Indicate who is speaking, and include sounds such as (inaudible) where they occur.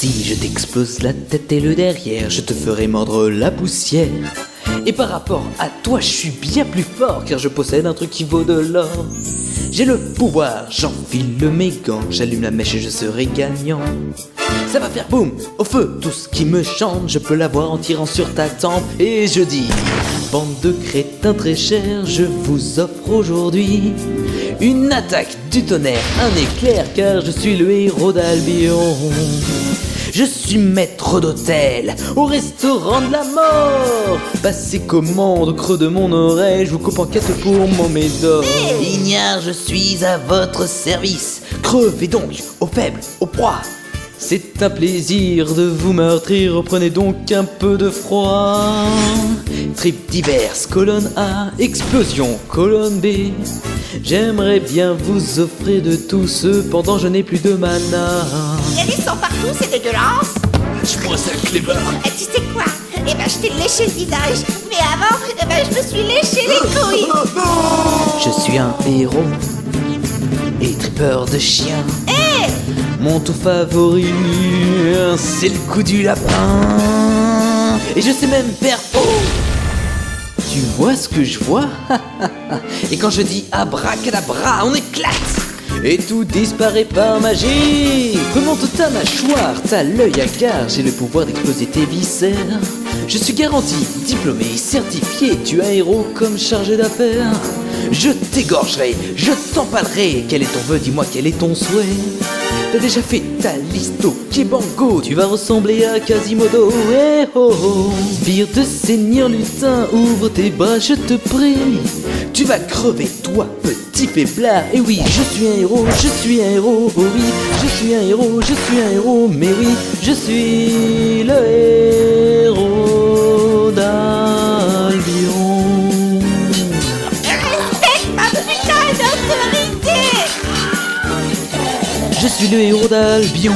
Speaker 1: t'explose la tête et le derrière, je te ferai mordre la poussière. Et par rapport à toi, je suis bien plus fort car je possède un truc qui vaut de l'or. J'ai le pouvoir, j'enfile mes gants, j'allume la mèche et je serai gagnant. Ça va faire boum au feu, tout ce qui me chante, je peux l'avoir en tirant sur ta tempe et je dis Bande de crétins très chers, je vous offre aujourd'hui une attaque du tonnerre, un éclair car je suis le héros d'Albion. Je suis maître d'hôtel au restaurant de la mort. Passez commande au creux de mon oreille, je vous coupe en quatre pour mon médor. Ignare, je suis à votre service. Crevez donc aux faibles, aux proies. C'est un plaisir de vous meurtrir, prenez donc un peu de froid. Trip diverse, colonne A, explosion, colonne B. J'aimerais bien vous offrir de tout, cependant je n'ai plus de mana.
Speaker 2: Il y a du sang partout, c'est dégueulasse.
Speaker 3: Lâche-moi ça, Cléber.
Speaker 2: Et tu sais quoi? Eh ben, je t'ai léché le visage. Mais avant, eh ben, je me suis léché les couilles.
Speaker 1: Je suis un héros et tripeur de chien. Mon tout favori, c'est le coup du lapin. Et je sais même faire oh Tu vois ce que je vois? (laughs) Et quand je dis abracadabra, on éclate. Et tout disparaît par magie. Remonte ta mâchoire, t'as l'œil hagard J'ai le pouvoir d'exploser tes viscères Je suis garanti, diplômé, certifié Tu es un héros comme chargé d'affaires. Je t'égorgerai, je t'empalerai Quel est ton vœu, dis-moi quel est ton souhait? T'as déjà fait ta liste au Kebango. Tu vas ressembler à Quasimodo. Eh oh oh. De seigneur lutin Ouvre tes bras, je te prie. Tu vas crever toi, petit faiblard. Et oui, je suis un héros, je suis un héros. Oh oui, je suis un héros, je suis un héros. Mais oui, je suis le héros suis le héros d'Albion